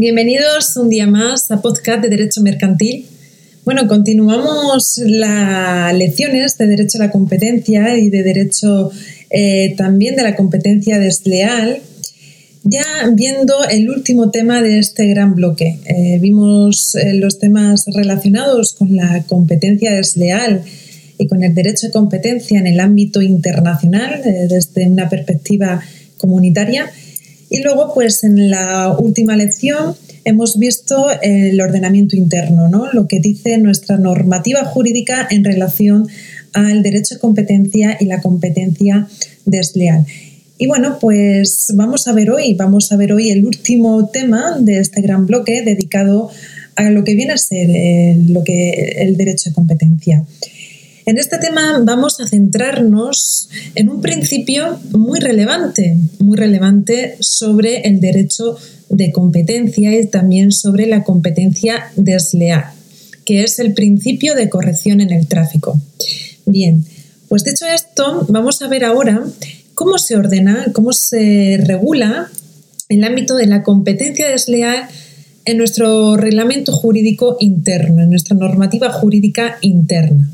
Bienvenidos un día más a Podcast de Derecho Mercantil. Bueno, continuamos las lecciones de Derecho a la Competencia y de Derecho eh, también de la competencia desleal, ya viendo el último tema de este gran bloque. Eh, vimos eh, los temas relacionados con la competencia desleal y con el derecho de competencia en el ámbito internacional desde una perspectiva comunitaria y luego, pues en la última lección hemos visto el ordenamiento interno, ¿no? lo que dice nuestra normativa jurídica en relación al derecho de competencia y la competencia desleal. Y bueno, pues vamos a ver hoy, vamos a ver hoy el último tema de este gran bloque dedicado a lo que viene a ser el, lo que, el derecho de competencia. En este tema vamos a centrarnos en un principio muy relevante, muy relevante sobre el derecho de competencia y también sobre la competencia desleal, que es el principio de corrección en el tráfico. Bien, pues dicho esto, vamos a ver ahora cómo se ordena, cómo se regula el ámbito de la competencia desleal en nuestro reglamento jurídico interno, en nuestra normativa jurídica interna.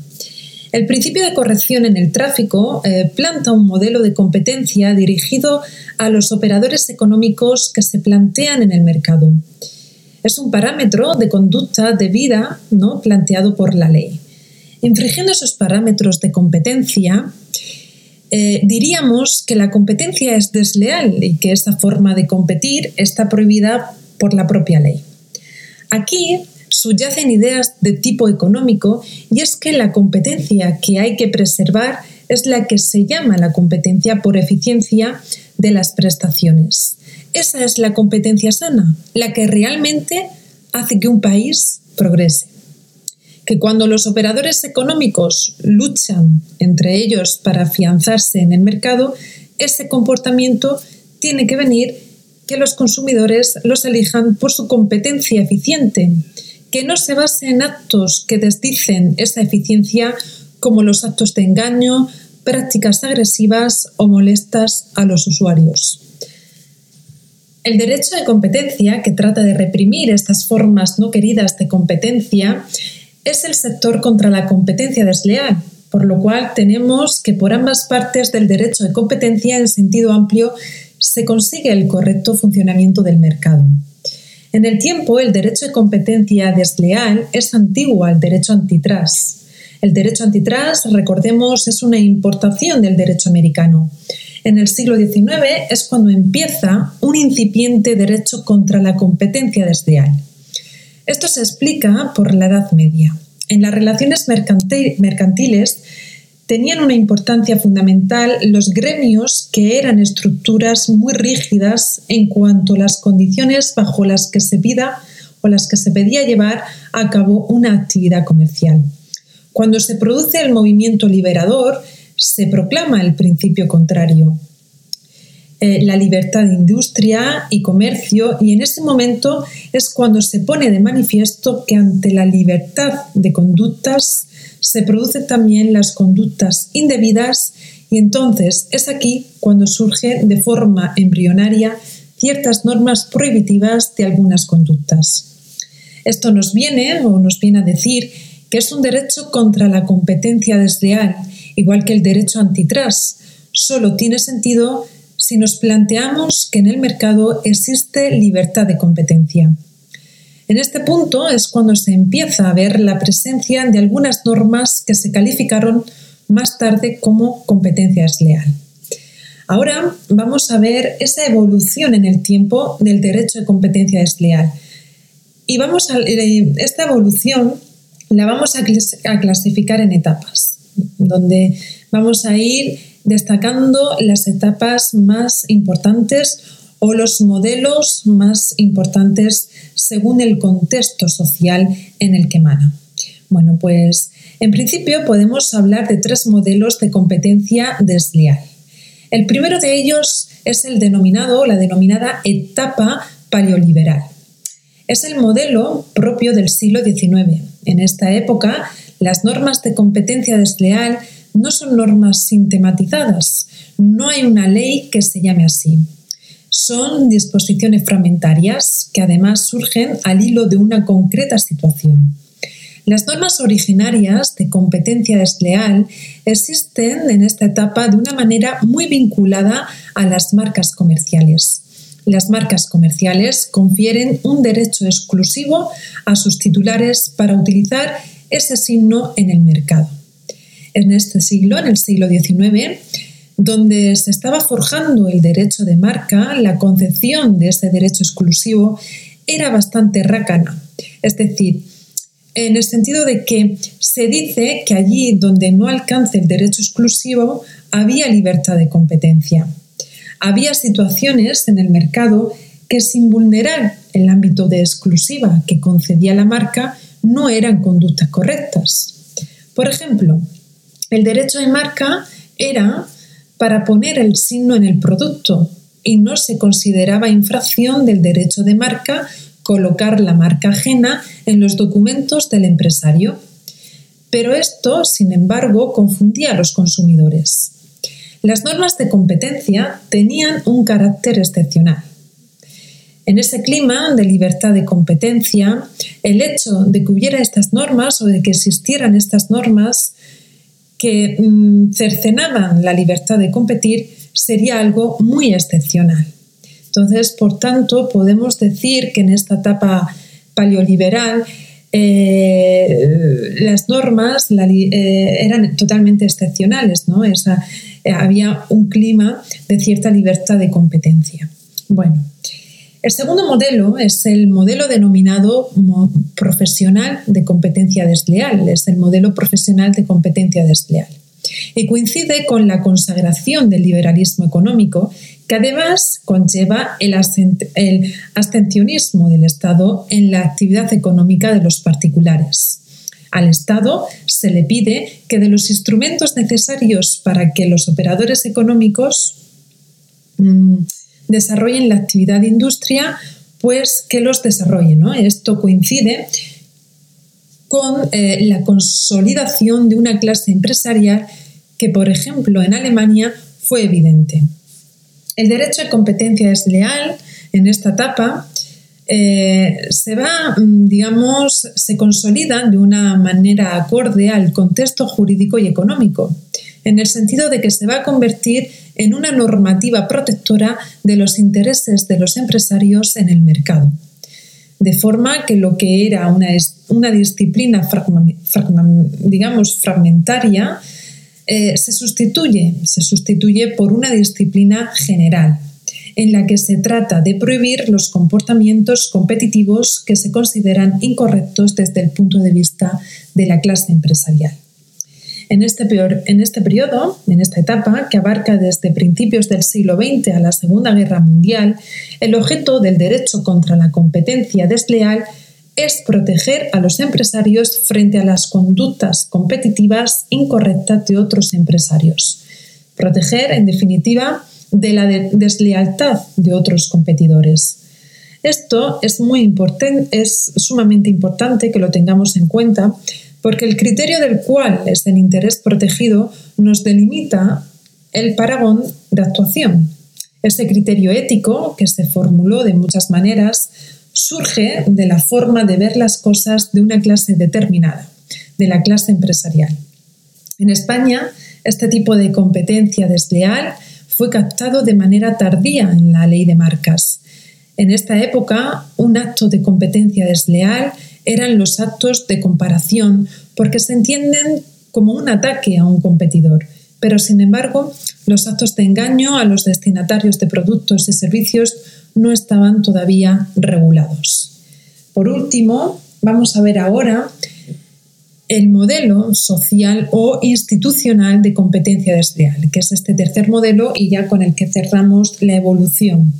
El principio de corrección en el tráfico eh, planta un modelo de competencia dirigido a los operadores económicos que se plantean en el mercado. Es un parámetro de conducta debida ¿no? planteado por la ley. Infringiendo esos parámetros de competencia, eh, diríamos que la competencia es desleal y que esa forma de competir está prohibida por la propia ley. Aquí subyacen ideas de tipo económico y es que la competencia que hay que preservar es la que se llama la competencia por eficiencia de las prestaciones. Esa es la competencia sana, la que realmente hace que un país progrese. Que cuando los operadores económicos luchan entre ellos para afianzarse en el mercado, ese comportamiento tiene que venir que los consumidores los elijan por su competencia eficiente que no se base en actos que desdicen esa eficiencia como los actos de engaño, prácticas agresivas o molestas a los usuarios. El derecho de competencia, que trata de reprimir estas formas no queridas de competencia, es el sector contra la competencia desleal, por lo cual tenemos que por ambas partes del derecho de competencia en sentido amplio se consigue el correcto funcionamiento del mercado. En el tiempo, el derecho de competencia desleal es antiguo al derecho antitrust. El derecho antitrust, recordemos, es una importación del derecho americano. En el siglo XIX es cuando empieza un incipiente derecho contra la competencia desleal. Esto se explica por la Edad Media. En las relaciones mercantiles tenían una importancia fundamental los gremios que eran estructuras muy rígidas en cuanto a las condiciones bajo las que se pida o las que se pedía llevar a cabo una actividad comercial. Cuando se produce el movimiento liberador, se proclama el principio contrario, eh, la libertad de industria y comercio y en ese momento es cuando se pone de manifiesto que ante la libertad de conductas se producen también las conductas indebidas y entonces es aquí cuando surge de forma embrionaria ciertas normas prohibitivas de algunas conductas. Esto nos viene o nos viene a decir que es un derecho contra la competencia desleal, igual que el derecho antitrust. Solo tiene sentido si nos planteamos que en el mercado existe libertad de competencia. En este punto es cuando se empieza a ver la presencia de algunas normas que se calificaron más tarde como competencia desleal. Ahora vamos a ver esa evolución en el tiempo del derecho de competencia desleal. Y vamos a, eh, esta evolución la vamos a clasificar en etapas, donde vamos a ir destacando las etapas más importantes o los modelos más importantes según el contexto social en el que emana. Bueno, pues en principio podemos hablar de tres modelos de competencia desleal. El primero de ellos es el denominado o la denominada etapa paleoliberal. Es el modelo propio del siglo XIX. En esta época, las normas de competencia desleal no son normas sintematizadas, no hay una ley que se llame así. Son disposiciones fragmentarias que además surgen al hilo de una concreta situación. Las normas originarias de competencia desleal existen en esta etapa de una manera muy vinculada a las marcas comerciales. Las marcas comerciales confieren un derecho exclusivo a sus titulares para utilizar ese signo en el mercado. En este siglo, en el siglo XIX, donde se estaba forjando el derecho de marca, la concepción de ese derecho exclusivo era bastante rácana. Es decir, en el sentido de que se dice que allí donde no alcance el derecho exclusivo había libertad de competencia. Había situaciones en el mercado que sin vulnerar el ámbito de exclusiva que concedía la marca no eran conductas correctas. Por ejemplo, el derecho de marca era para poner el signo en el producto y no se consideraba infracción del derecho de marca colocar la marca ajena en los documentos del empresario. Pero esto, sin embargo, confundía a los consumidores. Las normas de competencia tenían un carácter excepcional. En ese clima de libertad de competencia, el hecho de que hubiera estas normas o de que existieran estas normas mm, cercenaban la libertad de competir sería algo muy excepcional. Entonces, por tanto, podemos decir que en esta etapa paleoliberal eh, las normas eh, eran totalmente excepcionales, ¿no? Eh, había un clima de cierta libertad de competencia. Bueno, el segundo modelo es el modelo denominado profesional de competencia desleal, es el modelo profesional de competencia desleal. Y coincide con la consagración del liberalismo económico, que además conlleva el, el abstencionismo del Estado en la actividad económica de los particulares. Al Estado se le pide que de los instrumentos necesarios para que los operadores económicos desarrollen la actividad de industria, pues que los desarrollen. Esto coincide con eh, la consolidación de una clase empresarial que, por ejemplo, en Alemania fue evidente. El derecho de competencia desleal en esta etapa eh, se va, mm, digamos, se consolida de una manera acorde al contexto jurídico y económico, en el sentido de que se va a convertir en una normativa protectora de los intereses de los empresarios en el mercado. De forma que lo que era una, disciplina, digamos, fragmentaria, eh, se, sustituye, se sustituye por una disciplina general, en la que se trata de prohibir los comportamientos competitivos que se consideran incorrectos desde el punto de vista de la clase empresarial. En este, en este periodo, en esta etapa, que abarca desde principios del siglo XX a la Segunda Guerra Mundial, el objeto del derecho contra la competencia desleal es proteger a los empresarios frente a las conductas competitivas incorrectas de otros empresarios. Proteger, en definitiva, de la deslealtad de otros competidores. Esto es, muy importante, es sumamente importante que lo tengamos en cuenta porque el criterio del cual es el interés protegido nos delimita el paragón de actuación. Ese criterio ético, que se formuló de muchas maneras, surge de la forma de ver las cosas de una clase determinada, de la clase empresarial. En España, este tipo de competencia desleal fue captado de manera tardía en la ley de marcas. En esta época, un acto de competencia desleal eran los actos de comparación porque se entienden como un ataque a un competidor, pero sin embargo los actos de engaño a los destinatarios de productos y servicios no estaban todavía regulados. Por último, vamos a ver ahora el modelo social o institucional de competencia desleal, que es este tercer modelo y ya con el que cerramos la evolución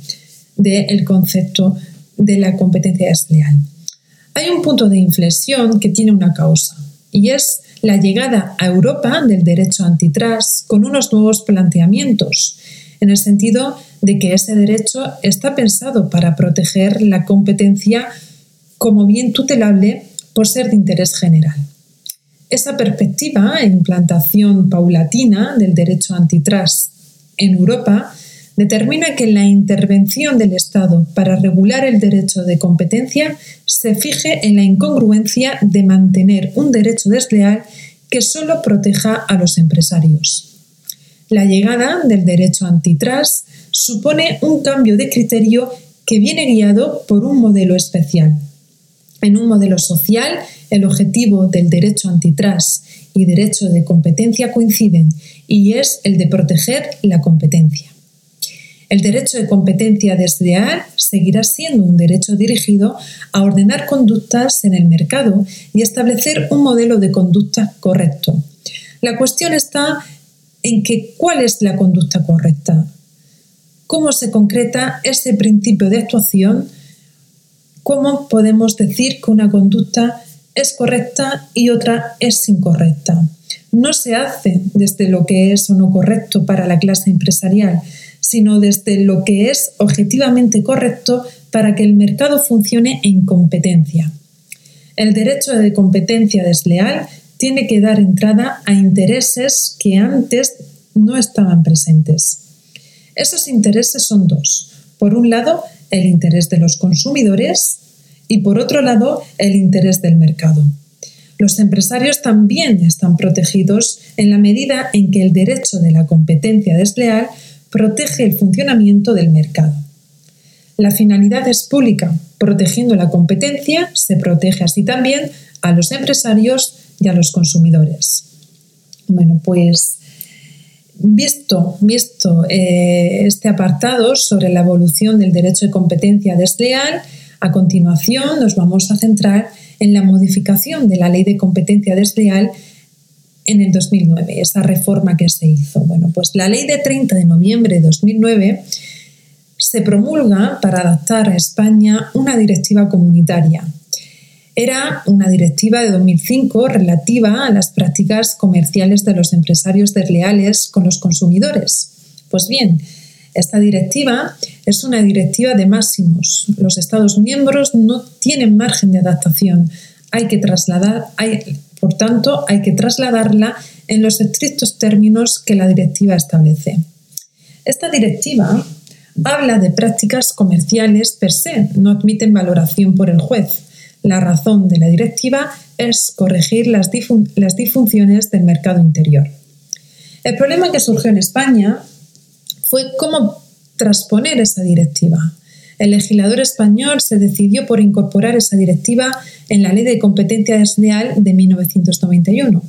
del concepto de la competencia desleal. Hay un punto de inflexión que tiene una causa y es la llegada a Europa del derecho antitrust con unos nuevos planteamientos, en el sentido de que ese derecho está pensado para proteger la competencia como bien tutelable por ser de interés general. Esa perspectiva e implantación paulatina del derecho antitrust en Europa determina que la intervención del Estado para regular el derecho de competencia se fije en la incongruencia de mantener un derecho desleal que solo proteja a los empresarios. La llegada del derecho antitrust supone un cambio de criterio que viene guiado por un modelo especial. En un modelo social, el objetivo del derecho antitrust y derecho de competencia coinciden y es el de proteger la competencia. El derecho de competencia desleal seguirá siendo un derecho dirigido a ordenar conductas en el mercado y establecer un modelo de conducta correcto. La cuestión está en que cuál es la conducta correcta, cómo se concreta ese principio de actuación, cómo podemos decir que una conducta es correcta y otra es incorrecta. No se hace desde lo que es o no correcto para la clase empresarial, sino desde lo que es objetivamente correcto para que el mercado funcione en competencia. El derecho de competencia desleal tiene que dar entrada a intereses que antes no estaban presentes. Esos intereses son dos. Por un lado, el interés de los consumidores y por otro lado, el interés del mercado. Los empresarios también están protegidos en la medida en que el derecho de la competencia desleal protege el funcionamiento del mercado. La finalidad es pública. Protegiendo la competencia, se protege así también a los empresarios y a los consumidores. Bueno, pues visto, visto eh, este apartado sobre la evolución del derecho de competencia desleal, a continuación nos vamos a centrar en la modificación de la ley de competencia desleal en el 2009, esa reforma que se hizo. Bueno, pues la ley de 30 de noviembre de 2009 se promulga para adaptar a España una directiva comunitaria. Era una directiva de 2005 relativa a las prácticas comerciales de los empresarios desleales con los consumidores. Pues bien, esta directiva es una directiva de máximos. Los Estados miembros no tienen margen de adaptación. Hay que trasladar, por tanto, hay que trasladarla en los estrictos términos que la directiva establece. Esta directiva habla de prácticas comerciales per se, no admiten valoración por el juez. La razón de la directiva es corregir las, las disfunciones del mercado interior. El problema que surgió en España fue cómo transponer esa directiva. El legislador español se decidió por incorporar esa directiva en la Ley de Competencia Desleal de 1991.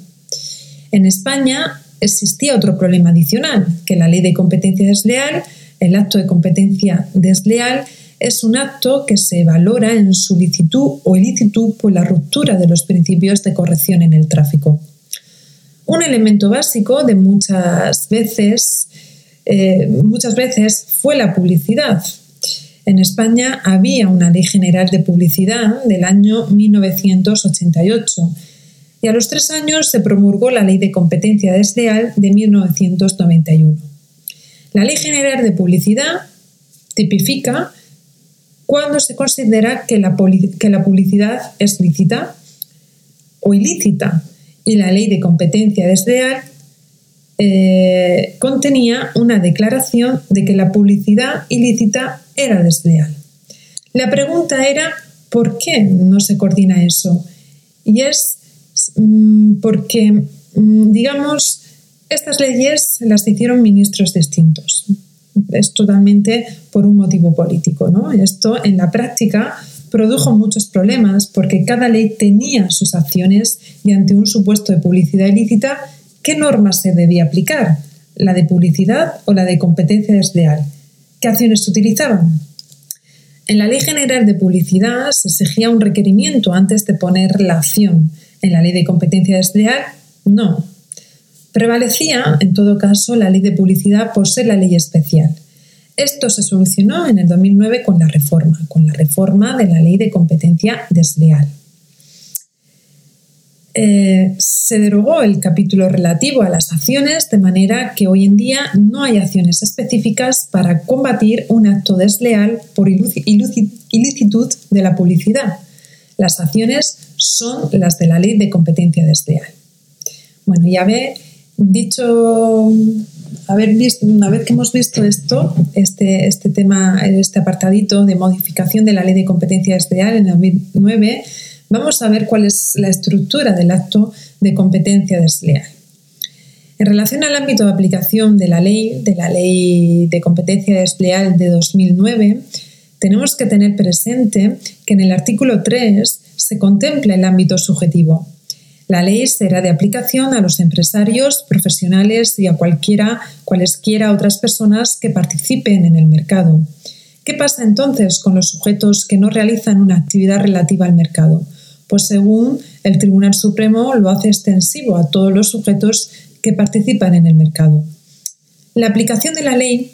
En España existía otro problema adicional, que la Ley de Competencia Desleal, el acto de competencia desleal, es un acto que se valora en su licitud o ilicitud por la ruptura de los principios de corrección en el tráfico. Un elemento básico de muchas veces eh, muchas veces fue la publicidad. En España había una ley general de publicidad del año 1988 y a los tres años se promulgó la ley de competencia desleal de 1991. La ley general de publicidad tipifica cuando se considera que la, que la publicidad es lícita o ilícita y la ley de competencia desleal eh, contenía una declaración de que la publicidad ilícita era desleal. La pregunta era, ¿por qué no se coordina eso? Y es mm, porque, mm, digamos, estas leyes las hicieron ministros distintos. Es totalmente por un motivo político. ¿no? Esto en la práctica produjo muchos problemas porque cada ley tenía sus acciones y ante un supuesto de publicidad ilícita ¿Qué norma se debía aplicar? ¿La de publicidad o la de competencia desleal? ¿Qué acciones se utilizaban? En la Ley General de Publicidad se exigía un requerimiento antes de poner la acción. En la Ley de Competencia Desleal, no. Prevalecía, en todo caso, la Ley de Publicidad por ser la ley especial. Esto se solucionó en el 2009 con la reforma, con la reforma de la Ley de Competencia Desleal. Eh, se derogó el capítulo relativo a las acciones de manera que hoy en día no hay acciones específicas para combatir un acto desleal por ilicitud de la publicidad. Las acciones son las de la ley de competencia desleal. Bueno, ya ve, dicho visto, una vez que hemos visto esto, este, este tema, este apartadito de modificación de la ley de competencia desleal en el 2009, vamos a ver cuál es la estructura del acto de competencia desleal. En relación al ámbito de aplicación de la ley, de la ley de competencia desleal de 2009, tenemos que tener presente que en el artículo 3 se contempla el ámbito subjetivo. La ley será de aplicación a los empresarios, profesionales y a cualquiera, cualesquiera otras personas que participen en el mercado. ¿Qué pasa entonces con los sujetos que no realizan una actividad relativa al mercado? Pues según el Tribunal Supremo lo hace extensivo a todos los sujetos que participan en el mercado. La aplicación de la ley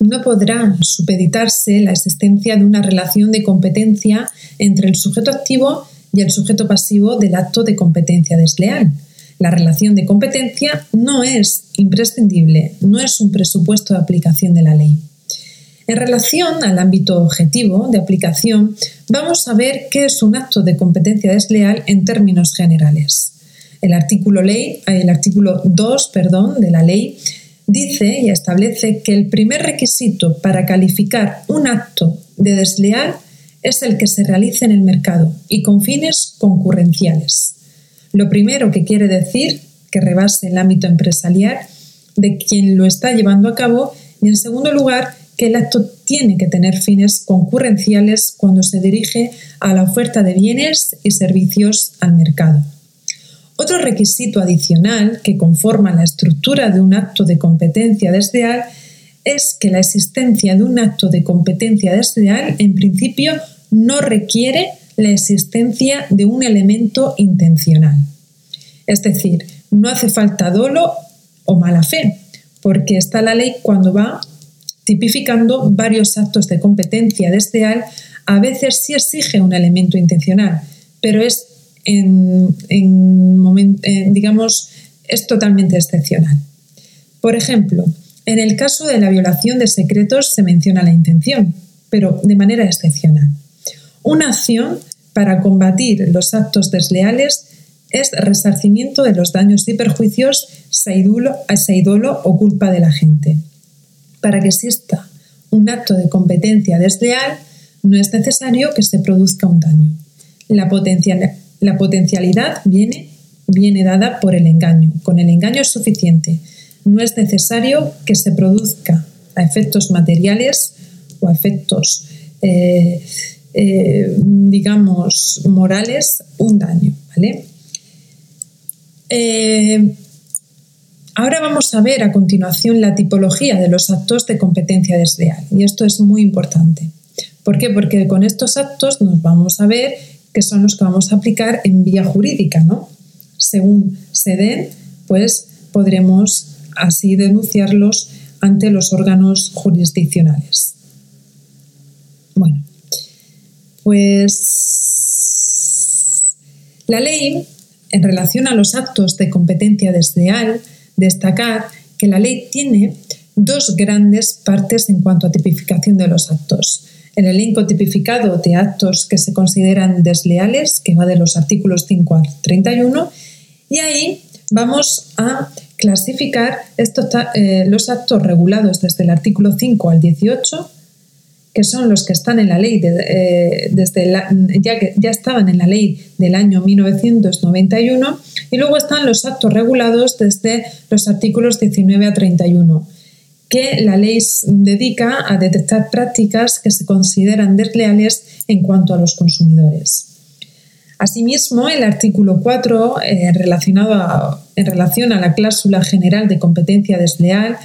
no podrá supeditarse la existencia de una relación de competencia entre el sujeto activo y el sujeto pasivo del acto de competencia desleal. La relación de competencia no es imprescindible, no es un presupuesto de aplicación de la ley. En relación al ámbito objetivo de aplicación, vamos a ver qué es un acto de competencia desleal en términos generales. El artículo, ley, el artículo 2 perdón, de la ley dice y establece que el primer requisito para calificar un acto de desleal es el que se realice en el mercado y con fines concurrenciales. Lo primero que quiere decir que rebase el ámbito empresarial de quien lo está llevando a cabo y en segundo lugar que el acto tiene que tener fines concurrenciales cuando se dirige a la oferta de bienes y servicios al mercado. Otro requisito adicional que conforma la estructura de un acto de competencia desleal es que la existencia de un acto de competencia desleal en principio no requiere la existencia de un elemento intencional. Es decir, no hace falta dolo o mala fe, porque está la ley cuando va tipificando varios actos de competencia desleal, a veces sí exige un elemento intencional, pero es digamos, es totalmente excepcional. Por ejemplo, en el caso de la violación de secretos se menciona la intención, pero de manera excepcional. Una acción para combatir los actos desleales es resarcimiento de los daños y perjuicios a ese idolo o culpa de la gente. Para que exista un acto de competencia desleal, no es necesario que se produzca un daño. La, potencia, la potencialidad viene, viene dada por el engaño. Con el engaño es suficiente. No es necesario que se produzca a efectos materiales o a efectos, eh, eh, digamos, morales un daño. Eh, ahora vamos a ver a continuación la tipología de los actos de competencia desleal. Y esto es muy importante. ¿Por qué? Porque con estos actos nos vamos a ver que son los que vamos a aplicar en vía jurídica, ¿no? Según se den, pues podremos así denunciarlos ante los órganos jurisdiccionales. Bueno, pues la ley, en relación a los actos de competencia desleal, destacar que la ley tiene dos grandes partes en cuanto a tipificación de los actos. El elenco tipificado de actos que se consideran desleales, que va de los artículos 5 al 31, y ahí vamos a clasificar estos, eh, los actos regulados desde el artículo 5 al 18, que son los que están en la ley, eh, desde ya, ya estaban en la ley del año 1991, y luego están los actos regulados desde los artículos 19 a 31 que la ley dedica a detectar prácticas que se consideran desleales en cuanto a los consumidores. Asimismo, el artículo 4, eh, relacionado en relación a la cláusula general de competencia desleal,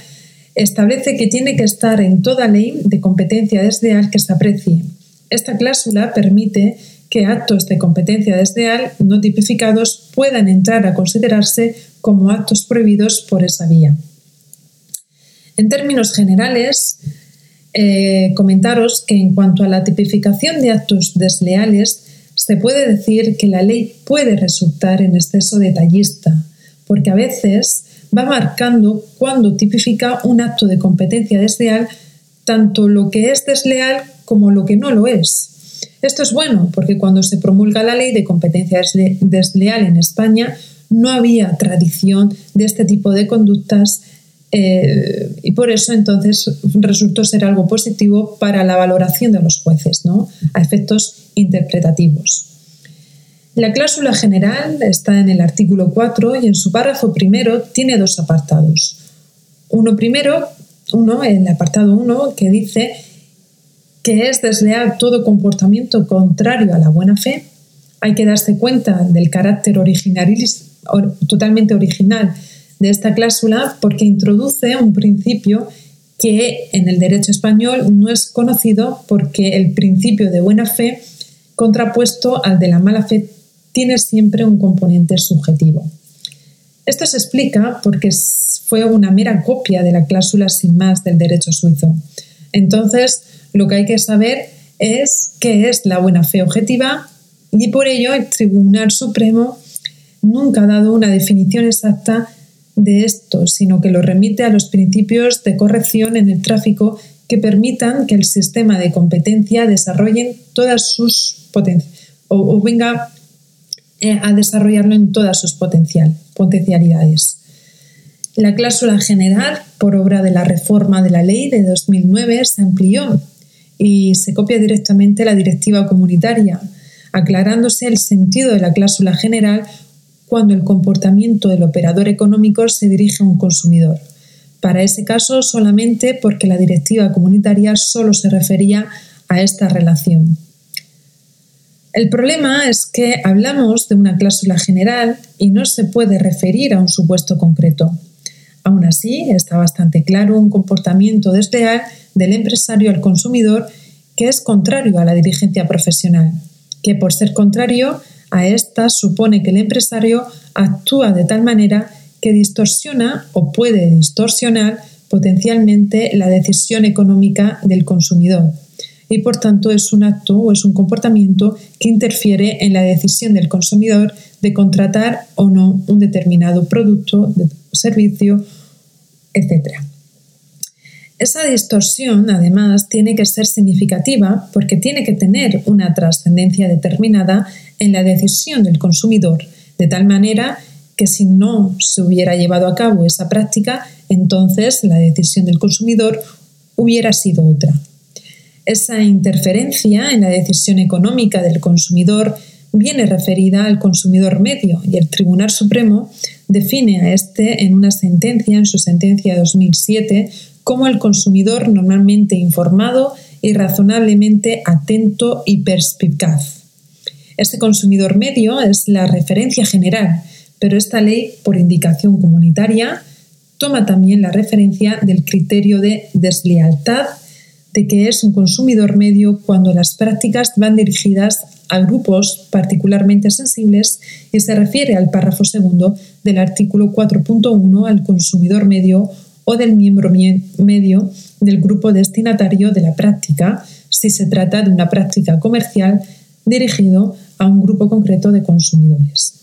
establece que tiene que estar en toda ley de competencia desleal que se aprecie. Esta cláusula permite que actos de competencia desleal no tipificados puedan entrar a considerarse como actos prohibidos por esa vía. En términos generales, eh, comentaros que en cuanto a la tipificación de actos desleales, se puede decir que la ley puede resultar en exceso detallista, porque a veces va marcando cuando tipifica un acto de competencia desleal tanto lo que es desleal como lo que no lo es. Esto es bueno porque cuando se promulga la ley de competencia desleal en España no había tradición de este tipo de conductas eh, y por eso entonces resultó ser algo positivo para la valoración de los jueces, ¿no? a efectos interpretativos. La cláusula general está en el artículo 4 y en su párrafo primero tiene dos apartados. Uno primero, uno, el apartado 1, que dice que es desleal todo comportamiento contrario a la buena fe. Hay que darse cuenta del carácter totalmente original de esta cláusula porque introduce un principio que en el derecho español no es conocido porque el principio de buena fe contrapuesto al de la mala fe tiene siempre un componente subjetivo. Esto se explica porque fue una mera copia de la cláusula sin más del derecho suizo. Entonces, lo que hay que saber es qué es la buena fe objetiva y por ello el Tribunal Supremo nunca ha dado una definición exacta de esto, sino que lo remite a los principios de corrección en el tráfico que permitan que el sistema de competencia desarrolle todas sus o, venga eh, a desarrollarlo en todas sus potencial, potencialidades. La cláusula general, por obra de la reforma de la ley de 2009, se amplió y se copia directamente la directiva comunitaria, aclarándose el sentido de la cláusula general cuando el comportamiento del operador económico se dirige a un consumidor. Para ese caso solamente porque la directiva comunitaria solo se refería a esta relación. El problema es que hablamos de una cláusula general y no se puede referir a un supuesto concreto. Aún así, está bastante claro un comportamiento desleal del empresario al consumidor que es contrario a la diligencia profesional, que por ser contrario a esta supone que el empresario actúa de tal manera que distorsiona o puede distorsionar potencialmente la decisión económica del consumidor y por tanto es un acto o es un comportamiento que interfiere en la decisión del consumidor de contratar o no un determinado producto, servicio, etc. Esa distorsión, además, tiene que ser significativa porque tiene que tener una trascendencia determinada en la decisión del consumidor, de tal manera que si no se hubiera llevado a cabo esa práctica, entonces la decisión del consumidor hubiera sido otra. Esa interferencia en la decisión económica del consumidor viene referida al consumidor medio y el Tribunal Supremo define a este en una sentencia, en su sentencia 2007, como el consumidor normalmente informado y razonablemente atento y perspicaz. Este consumidor medio es la referencia general, pero esta ley, por indicación comunitaria, toma también la referencia del criterio de deslealtad de que es un consumidor medio cuando las prácticas van dirigidas a grupos particularmente sensibles y se refiere al párrafo segundo del artículo 4.1 al consumidor medio o del miembro medio del grupo destinatario de la práctica, si se trata de una práctica comercial dirigido a un grupo concreto de consumidores.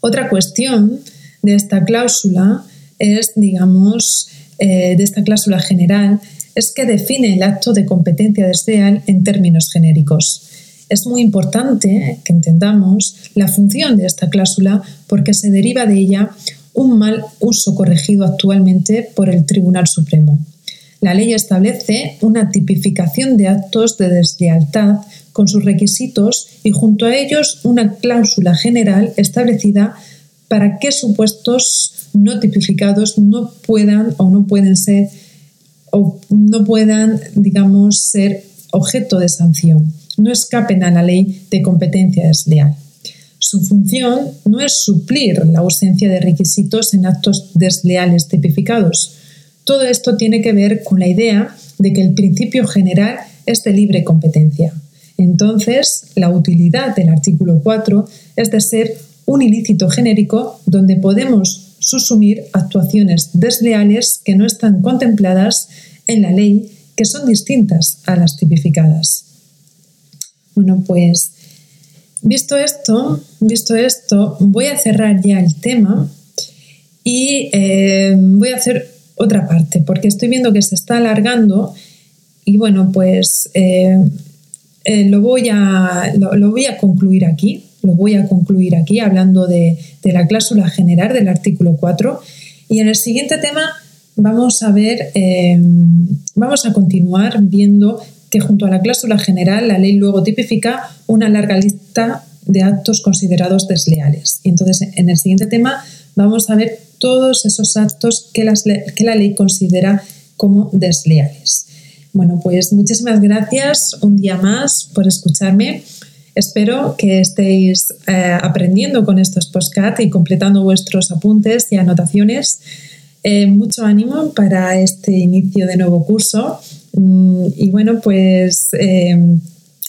Otra cuestión de esta cláusula es, digamos, eh, de esta cláusula general, es que define el acto de competencia desleal en términos genéricos. Es muy importante que entendamos la función de esta cláusula porque se deriva de ella un mal uso corregido actualmente por el Tribunal Supremo. La ley establece una tipificación de actos de deslealtad con sus requisitos y junto a ellos una cláusula general establecida para qué supuestos no tipificados no puedan o no pueden ser o no puedan, digamos, ser objeto de sanción, no escapen a la ley de competencia desleal. Su función no es suplir la ausencia de requisitos en actos desleales tipificados. Todo esto tiene que ver con la idea de que el principio general es de libre competencia. Entonces, la utilidad del artículo 4 es de ser un ilícito genérico donde podemos susumir actuaciones desleales que no están contempladas en la ley, que son distintas a las tipificadas. Bueno, pues visto esto, visto esto, voy a cerrar ya el tema y eh, voy a hacer otra parte, porque estoy viendo que se está alargando y bueno, pues eh, eh, lo, voy a, lo, voy a concluir aquí, lo voy a concluir aquí hablando de, de la cláusula general del artículo 4 y en el siguiente tema vamos a ver, vamos a continuar viendo que junto a la cláusula general la ley luego tipifica una larga lista de actos considerados desleales. Y entonces en el siguiente tema vamos a ver todos esos actos que, la ley considera como desleales. Bueno, pues muchísimas gracias un día más por escucharme. Espero que estéis eh, aprendiendo con estos postcat y completando vuestros apuntes y anotaciones. Eh, mucho ánimo para este inicio de nuevo curso. Mm, y bueno, pues eh,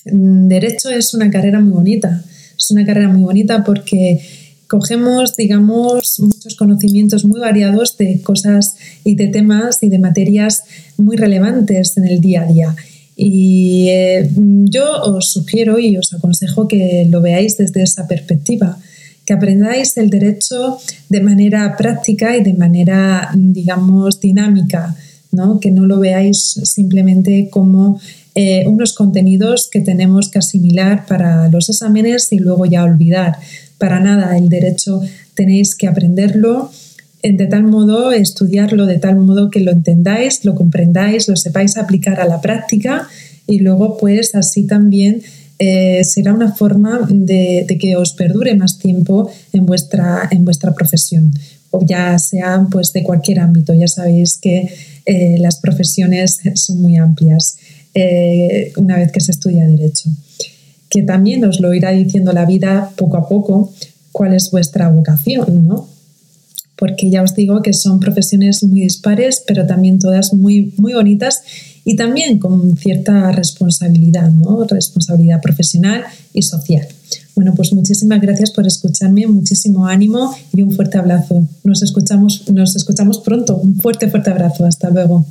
Derecho es una carrera muy bonita. Es una carrera muy bonita porque cogemos, digamos, muchos conocimientos muy variados de cosas y de temas y de materias muy relevantes en el día a día. Y eh, yo os sugiero y os aconsejo que lo veáis desde esa perspectiva, que aprendáis el derecho de manera práctica y de manera, digamos, dinámica, ¿no? que no lo veáis simplemente como eh, unos contenidos que tenemos que asimilar para los exámenes y luego ya olvidar, para nada. El derecho tenéis que aprenderlo de tal modo, estudiarlo de tal modo que lo entendáis, lo comprendáis, lo sepáis aplicar a la práctica y luego pues así también eh, será una forma de, que os perdure más tiempo en vuestra, en vuestra profesión o ya sea pues de cualquier ámbito. Ya sabéis que eh, las profesiones son muy amplias eh, una vez que se estudia derecho que también os lo irá diciendo la vida poco a poco cuál es vuestra vocación, ¿no? Porque ya os digo que son profesiones muy dispares, pero también todas muy, muy bonitas y también con cierta responsabilidad, ¿no? Responsabilidad profesional y social. Bueno, pues muchísimas gracias por escucharme, muchísimo ánimo y un fuerte abrazo. Nos escuchamos, nos escuchamos pronto. Un fuerte, fuerte abrazo. Hasta luego.